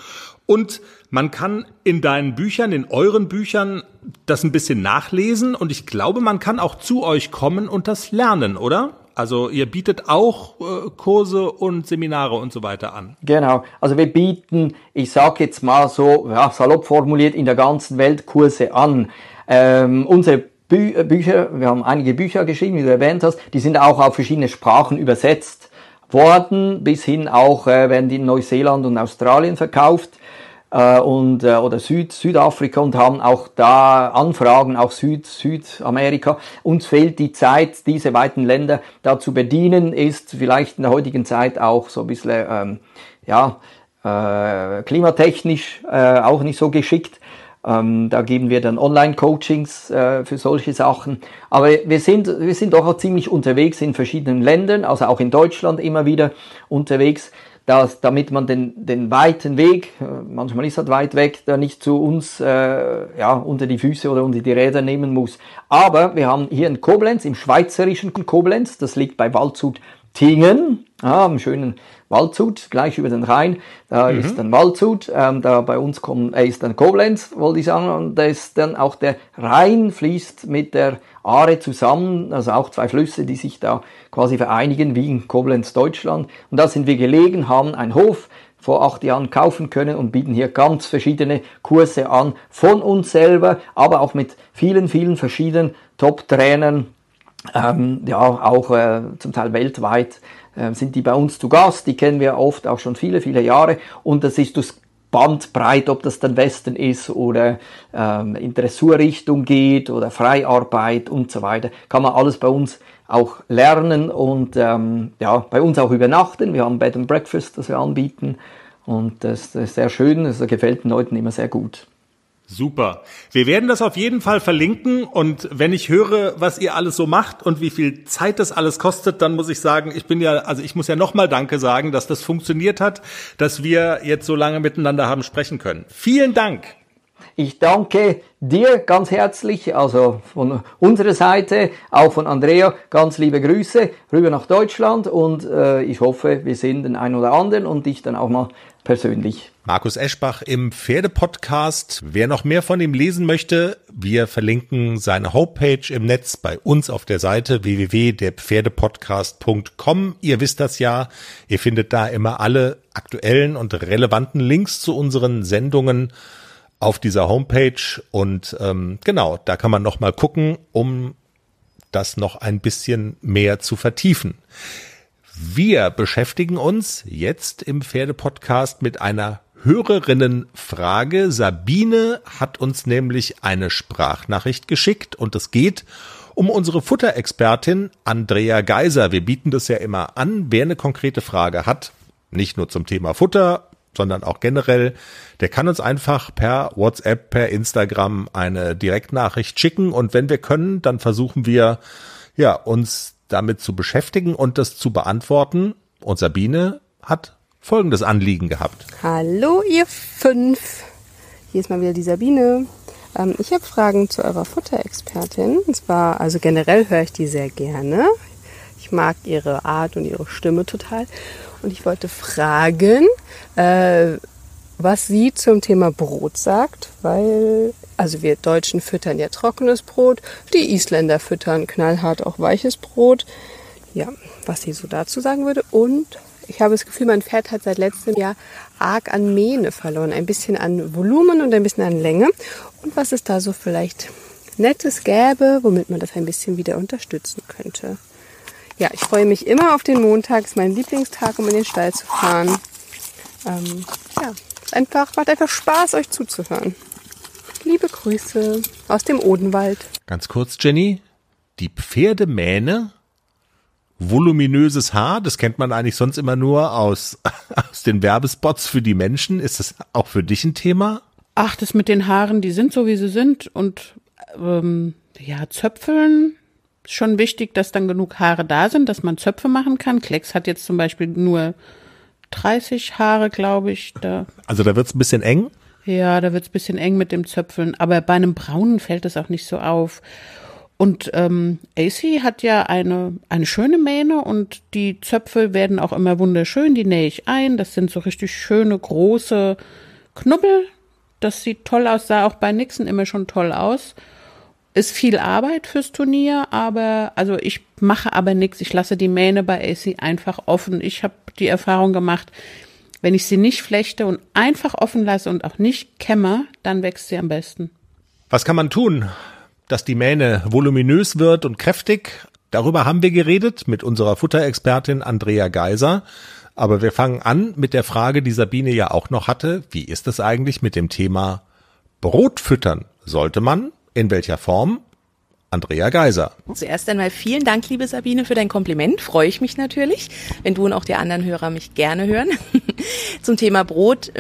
und man kann in deinen Büchern, in euren Büchern das ein bisschen nachlesen und ich glaube, man kann auch zu euch kommen und das lernen, oder? Also ihr bietet auch äh, Kurse und Seminare und so weiter an. Genau. Also wir bieten, ich sage jetzt mal so ja, salopp formuliert, in der ganzen Welt Kurse an. Ähm, unsere Bü äh, Bücher, wir haben einige Bücher geschrieben, wie du erwähnt hast, die sind auch auf verschiedene Sprachen übersetzt worden, bis hin auch äh, werden die in Neuseeland und Australien verkauft äh, und, äh, oder Süd, Südafrika und haben auch da Anfragen, auch Süd, Südamerika. Uns fehlt die Zeit, diese weiten Länder da zu bedienen, ist vielleicht in der heutigen Zeit auch so ein bisschen, ähm, ja, äh, klimatechnisch äh, auch nicht so geschickt. Ähm, da geben wir dann Online-Coachings äh, für solche Sachen. Aber wir sind, wir sind doch auch ziemlich unterwegs in verschiedenen Ländern, also auch in Deutschland immer wieder unterwegs, dass, damit man den, den weiten Weg, äh, manchmal ist er weit weg, da nicht zu uns äh, ja, unter die Füße oder unter die Räder nehmen muss. Aber wir haben hier in Koblenz, im schweizerischen Koblenz, das liegt bei Waldshut Tingen, ja, am schönen Waldshut, gleich über den Rhein. Da mhm. ist dann Waldshut, ähm, da bei uns kommt, äh, ist dann Koblenz, wollte ich sagen, und da ist dann auch der Rhein fließt mit der Aare zusammen, also auch zwei Flüsse, die sich da quasi vereinigen, wie in Koblenz, Deutschland. Und da sind wir gelegen, haben einen Hof vor acht Jahren kaufen können und bieten hier ganz verschiedene Kurse an, von uns selber, aber auch mit vielen, vielen verschiedenen Top-Trainern, ähm, ja, auch äh, zum Teil weltweit äh, sind die bei uns zu Gast. Die kennen wir oft auch schon viele, viele Jahre. Und das ist das Bandbreit, ob das dann Westen ist oder ähm, in Dressurrichtung geht oder Freiarbeit und so weiter, kann man alles bei uns auch lernen und ähm, ja, bei uns auch übernachten. Wir haben Bed and Breakfast, das wir anbieten und das, das ist sehr schön, das gefällt den Leuten immer sehr gut. Super. Wir werden das auf jeden Fall verlinken und wenn ich höre, was ihr alles so macht und wie viel Zeit das alles kostet, dann muss ich sagen, ich bin ja, also ich muss ja nochmal Danke sagen, dass das funktioniert hat, dass wir jetzt so lange miteinander haben sprechen können. Vielen Dank. Ich danke dir ganz herzlich, also von unserer Seite, auch von Andrea, ganz liebe Grüße rüber nach Deutschland und äh, ich hoffe, wir sehen den einen oder anderen und dich dann auch mal persönlich. Markus Eschbach im Pferdepodcast. Wer noch mehr von ihm lesen möchte, wir verlinken seine Homepage im Netz bei uns auf der Seite www.derpferdepodcast.com. Ihr wisst das ja. Ihr findet da immer alle aktuellen und relevanten Links zu unseren Sendungen auf dieser Homepage. Und ähm, genau, da kann man noch mal gucken, um das noch ein bisschen mehr zu vertiefen. Wir beschäftigen uns jetzt im Pferdepodcast mit einer Hörerinnenfrage. Sabine hat uns nämlich eine Sprachnachricht geschickt und es geht um unsere Futterexpertin Andrea Geiser. Wir bieten das ja immer an. Wer eine konkrete Frage hat, nicht nur zum Thema Futter, sondern auch generell, der kann uns einfach per WhatsApp, per Instagram eine Direktnachricht schicken und wenn wir können, dann versuchen wir ja uns damit zu beschäftigen und das zu beantworten. Und Sabine hat folgendes Anliegen gehabt. Hallo ihr fünf. Hier ist mal wieder die Sabine. Ähm, ich habe Fragen zu eurer Futterexpertin. Und zwar, also generell höre ich die sehr gerne. Ich mag ihre Art und ihre Stimme total. Und ich wollte fragen, äh, was sie zum Thema Brot sagt, weil, also wir Deutschen füttern ja trockenes Brot, die Isländer füttern knallhart auch weiches Brot. ja, was sie so dazu sagen würde. Und ich habe das Gefühl, mein Pferd hat seit letztem Jahr arg an Mähne verloren. Ein bisschen an Volumen und ein bisschen an Länge. Und was es da so vielleicht Nettes gäbe, womit man das ein bisschen wieder unterstützen könnte. Ja, ich freue mich immer auf den Montag. Ist mein Lieblingstag, um in den Stall zu fahren. Ähm, ja, einfach, macht einfach Spaß, euch zuzuhören. Liebe Grüße aus dem Odenwald. Ganz kurz, Jenny. Die Pferdemähne, voluminöses Haar, das kennt man eigentlich sonst immer nur aus, aus den Werbespots für die Menschen. Ist das auch für dich ein Thema? Ach, das mit den Haaren, die sind so, wie sie sind. Und ähm, ja, Zöpfeln schon wichtig, dass dann genug Haare da sind, dass man Zöpfe machen kann. Klecks hat jetzt zum Beispiel nur 30 Haare, glaube ich. Da. Also da wird's ein bisschen eng. Ja, da wird's bisschen eng mit dem Zöpfeln. Aber bei einem braunen fällt es auch nicht so auf. Und ähm, AC hat ja eine, eine schöne Mähne und die Zöpfe werden auch immer wunderschön. Die nähe ich ein. Das sind so richtig schöne, große Knubbel. Das sieht toll aus, sah auch bei Nixon immer schon toll aus. Ist viel Arbeit fürs Turnier, aber also ich mache aber nichts. Ich lasse die Mähne bei AC einfach offen. Ich habe die Erfahrung gemacht, wenn ich sie nicht flechte und einfach offen lasse und auch nicht kämmer, dann wächst sie am besten. Was kann man tun, dass die Mähne voluminös wird und kräftig? Darüber haben wir geredet mit unserer Futterexpertin Andrea Geiser. Aber wir fangen an mit der Frage, die Sabine ja auch noch hatte. Wie ist es eigentlich mit dem Thema Brot füttern? Sollte man? In welcher Form? Andrea Geiser. Zuerst einmal vielen Dank, liebe Sabine, für dein Kompliment. Freue ich mich natürlich, wenn du und auch die anderen Hörer mich gerne hören. Zum Thema Brot.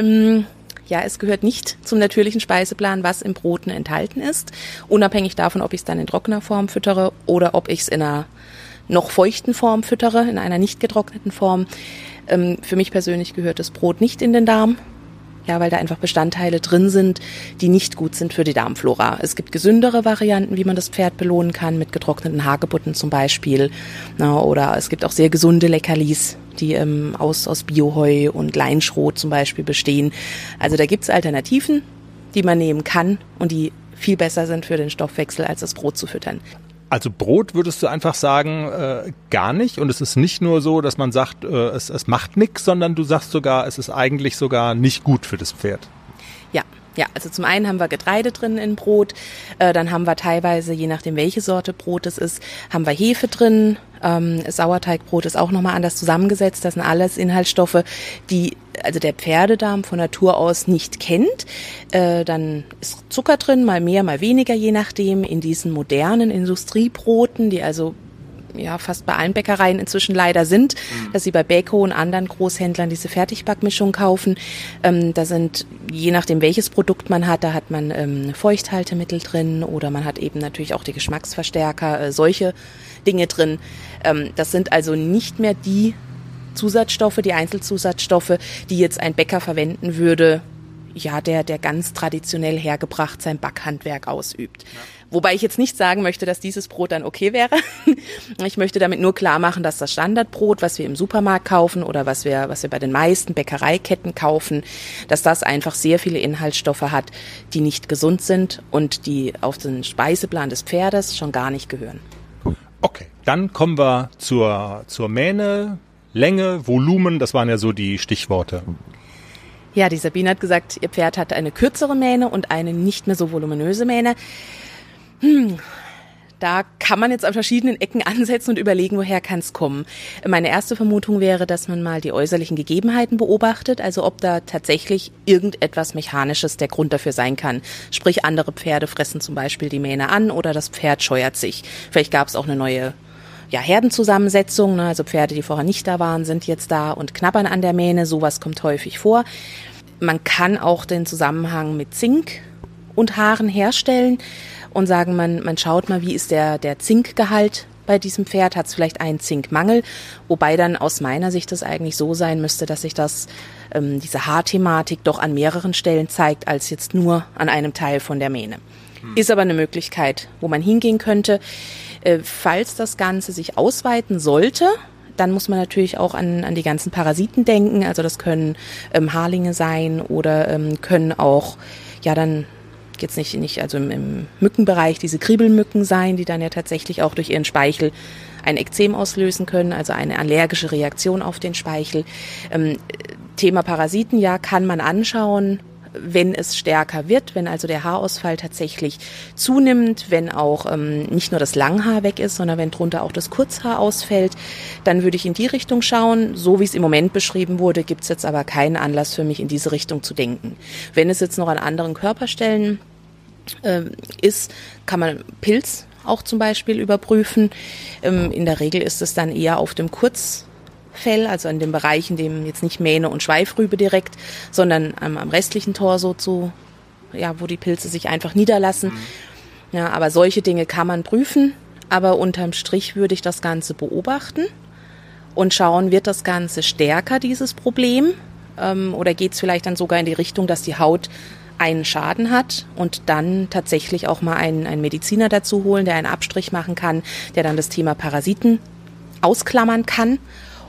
Ja, es gehört nicht zum natürlichen Speiseplan, was im Broten enthalten ist. Unabhängig davon, ob ich es dann in trockener Form füttere oder ob ich es in einer noch feuchten Form füttere, in einer nicht getrockneten Form. Ähm, für mich persönlich gehört das Brot nicht in den Darm. Ja, weil da einfach Bestandteile drin sind, die nicht gut sind für die Darmflora. Es gibt gesündere Varianten, wie man das Pferd belohnen kann, mit getrockneten Hagebutten zum Beispiel. Na, oder es gibt auch sehr gesunde Leckerlis, die ähm, aus, aus Bioheu und Leinschrot zum Beispiel bestehen. Also da gibt's Alternativen, die man nehmen kann und die viel besser sind für den Stoffwechsel, als das Brot zu füttern. Also Brot würdest du einfach sagen, äh, gar nicht. Und es ist nicht nur so, dass man sagt, äh, es, es macht nichts, sondern du sagst sogar, es ist eigentlich sogar nicht gut für das Pferd. Ja, ja, also zum einen haben wir Getreide drin in Brot, äh, dann haben wir teilweise, je nachdem welche Sorte Brot es ist, haben wir Hefe drin. Ähm, Sauerteigbrot ist auch nochmal anders zusammengesetzt. Das sind alles Inhaltsstoffe, die also der Pferdedarm von Natur aus nicht kennt. Äh, dann ist Zucker drin, mal mehr, mal weniger, je nachdem. In diesen modernen Industriebroten, die also ja fast bei allen Bäckereien inzwischen leider sind, mhm. dass sie bei Beko und anderen Großhändlern diese Fertigbackmischung kaufen. Ähm, da sind, je nachdem welches Produkt man hat, da hat man ähm, Feuchthaltemittel drin oder man hat eben natürlich auch die Geschmacksverstärker, äh, solche Dinge drin. Ähm, das sind also nicht mehr die Zusatzstoffe, die Einzelzusatzstoffe, die jetzt ein Bäcker verwenden würde, ja, der, der ganz traditionell hergebracht sein Backhandwerk ausübt. Ja. Wobei ich jetzt nicht sagen möchte, dass dieses Brot dann okay wäre. Ich möchte damit nur klar machen, dass das Standardbrot, was wir im Supermarkt kaufen oder was wir, was wir bei den meisten Bäckereiketten kaufen, dass das einfach sehr viele Inhaltsstoffe hat, die nicht gesund sind und die auf den Speiseplan des Pferdes schon gar nicht gehören. Okay, dann kommen wir zur, zur Mähne. Länge, Volumen, das waren ja so die Stichworte. Ja, die Sabine hat gesagt, ihr Pferd hat eine kürzere Mähne und eine nicht mehr so voluminöse Mähne. Hm, da kann man jetzt an verschiedenen Ecken ansetzen und überlegen, woher kann es kommen. Meine erste Vermutung wäre, dass man mal die äußerlichen Gegebenheiten beobachtet, also ob da tatsächlich irgendetwas Mechanisches der Grund dafür sein kann. Sprich, andere Pferde fressen zum Beispiel die Mähne an oder das Pferd scheuert sich. Vielleicht gab es auch eine neue ja, Herdenzusammensetzung, ne? also Pferde, die vorher nicht da waren, sind jetzt da und knabbern an der Mähne. Sowas kommt häufig vor. Man kann auch den Zusammenhang mit Zink und Haaren herstellen und sagen, man, man schaut mal, wie ist der, der Zinkgehalt bei diesem Pferd, hat es vielleicht einen Zinkmangel, wobei dann aus meiner Sicht das eigentlich so sein müsste, dass sich das, ähm, diese Haarthematik doch an mehreren Stellen zeigt, als jetzt nur an einem Teil von der Mähne. Hm. Ist aber eine Möglichkeit, wo man hingehen könnte. Äh, falls das Ganze sich ausweiten sollte, dann muss man natürlich auch an, an die ganzen Parasiten denken. Also das können ähm, Haarlinge sein oder ähm, können auch ja dann jetzt nicht, nicht also im, im Mückenbereich diese Kriebelmücken sein, die dann ja tatsächlich auch durch ihren Speichel ein Ekzem auslösen können, also eine allergische Reaktion auf den Speichel. Ähm, Thema Parasiten, ja, kann man anschauen, wenn es stärker wird, wenn also der Haarausfall tatsächlich zunimmt, wenn auch ähm, nicht nur das Langhaar weg ist, sondern wenn drunter auch das Kurzhaar ausfällt, dann würde ich in die Richtung schauen. So wie es im Moment beschrieben wurde, gibt es jetzt aber keinen Anlass für mich, in diese Richtung zu denken. Wenn es jetzt noch an anderen Körperstellen äh, ist, kann man Pilz auch zum Beispiel überprüfen. Ähm, in der Regel ist es dann eher auf dem Kurz Fell, also in dem Bereich, in dem jetzt nicht Mähne und Schweifrübe direkt, sondern am, am restlichen Torso zu, ja, wo die Pilze sich einfach niederlassen. Mhm. Ja, aber solche Dinge kann man prüfen, aber unterm Strich würde ich das Ganze beobachten und schauen, wird das Ganze stärker, dieses Problem, ähm, oder geht es vielleicht dann sogar in die Richtung, dass die Haut einen Schaden hat und dann tatsächlich auch mal einen, einen Mediziner dazu holen, der einen Abstrich machen kann, der dann das Thema Parasiten ausklammern kann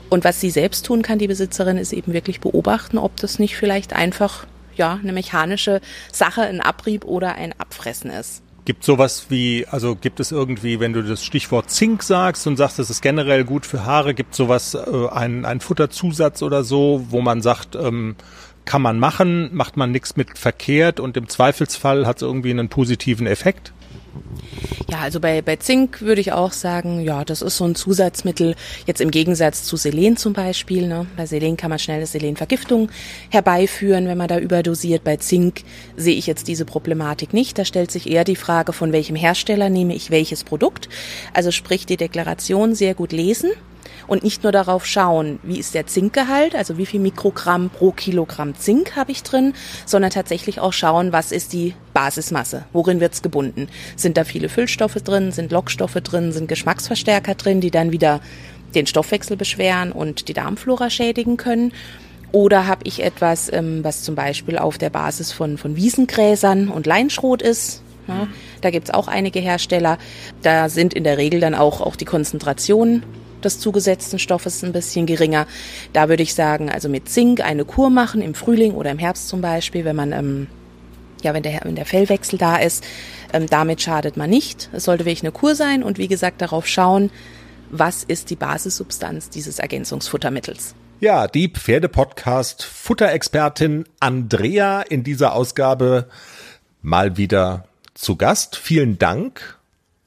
und was sie selbst tun kann, die Besitzerin, ist eben wirklich beobachten, ob das nicht vielleicht einfach ja eine mechanische Sache, ein Abrieb oder ein Abfressen ist. Gibt sowas wie, also gibt es irgendwie, wenn du das Stichwort Zink sagst und sagst, das ist generell gut für Haare, gibt sowas, äh, ein, ein Futterzusatz oder so, wo man sagt, ähm, kann man machen, macht man nichts mit verkehrt und im Zweifelsfall hat es irgendwie einen positiven Effekt? Ja, also bei, bei Zink würde ich auch sagen, ja, das ist so ein Zusatzmittel, jetzt im Gegensatz zu Selen zum Beispiel. Ne? Bei Selen kann man schnell eine Selenvergiftung herbeiführen, wenn man da überdosiert. Bei Zink sehe ich jetzt diese Problematik nicht. Da stellt sich eher die Frage, von welchem Hersteller nehme ich welches Produkt. Also sprich die Deklaration sehr gut lesen und nicht nur darauf schauen, wie ist der Zinkgehalt, also wie viel Mikrogramm pro Kilogramm Zink habe ich drin, sondern tatsächlich auch schauen, was ist die Basismasse, worin wird es gebunden. Sind da viele Füllstoffe drin, sind Lockstoffe drin, sind Geschmacksverstärker drin, die dann wieder den Stoffwechsel beschweren und die Darmflora schädigen können. Oder habe ich etwas, ähm, was zum Beispiel auf der Basis von, von Wiesengräsern und Leinschrot ist, ja, da gibt's auch einige Hersteller. Da sind in der Regel dann auch, auch die Konzentrationen des zugesetzten Stoffes ein bisschen geringer. Da würde ich sagen, also mit Zink eine Kur machen im Frühling oder im Herbst zum Beispiel, wenn man ähm, ja, wenn der, wenn der Fellwechsel da ist, ähm, damit schadet man nicht. Es sollte wirklich eine Kur sein und wie gesagt darauf schauen, was ist die Basissubstanz dieses Ergänzungsfuttermittels. Ja, die Pferdepodcast Futterexpertin Andrea in dieser Ausgabe mal wieder zu Gast. Vielen Dank.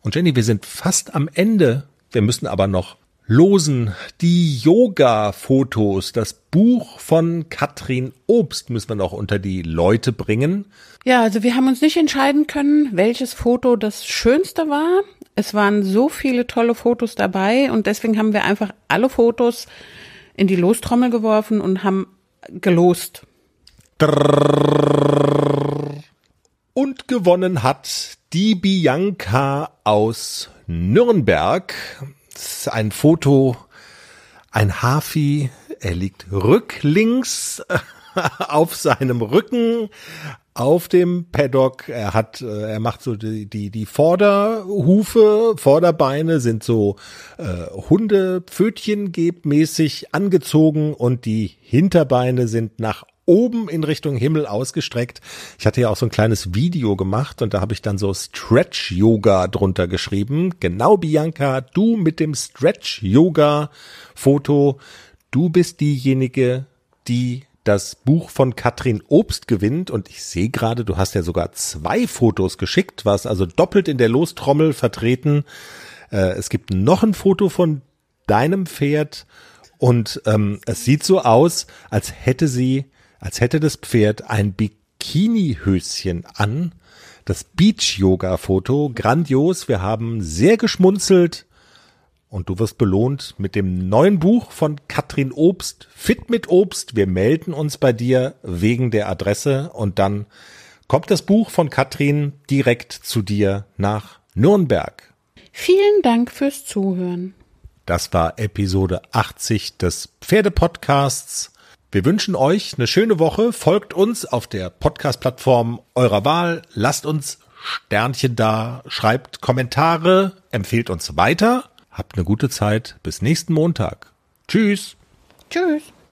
Und Jenny, wir sind fast am Ende. Wir müssen aber noch losen. Die Yoga-Fotos, das Buch von Katrin Obst müssen wir noch unter die Leute bringen. Ja, also wir haben uns nicht entscheiden können, welches Foto das schönste war. Es waren so viele tolle Fotos dabei und deswegen haben wir einfach alle Fotos in die Lostrommel geworfen und haben gelost. Und gewonnen hat die Bianca aus Nürnberg ein Foto, ein Hafi, er liegt rücklings auf seinem Rücken auf dem Paddock. Er hat, äh, er macht so die, die, die Vorderhufe, Vorderbeine sind so äh, Hundepfötchen mäßig angezogen und die Hinterbeine sind nach oben in Richtung Himmel ausgestreckt. Ich hatte ja auch so ein kleines Video gemacht und da habe ich dann so Stretch Yoga drunter geschrieben. Genau, Bianca, du mit dem Stretch Yoga Foto. Du bist diejenige, die das Buch von Katrin Obst gewinnt und ich sehe gerade, du hast ja sogar zwei Fotos geschickt, was also doppelt in der Lostrommel vertreten. Äh, es gibt noch ein Foto von deinem Pferd und ähm, es sieht so aus, als hätte sie als hätte das Pferd ein Bikini-Höschen an. Das Beach-Yoga-Foto, grandios. Wir haben sehr geschmunzelt. Und du wirst belohnt mit dem neuen Buch von Katrin Obst, Fit mit Obst. Wir melden uns bei dir wegen der Adresse und dann kommt das Buch von Katrin direkt zu dir nach Nürnberg. Vielen Dank fürs Zuhören. Das war Episode 80 des Pferdepodcasts. Wir wünschen euch eine schöne Woche. Folgt uns auf der Podcast-Plattform eurer Wahl. Lasst uns Sternchen da, schreibt Kommentare, empfehlt uns weiter. Habt eine gute Zeit. Bis nächsten Montag. Tschüss. Tschüss.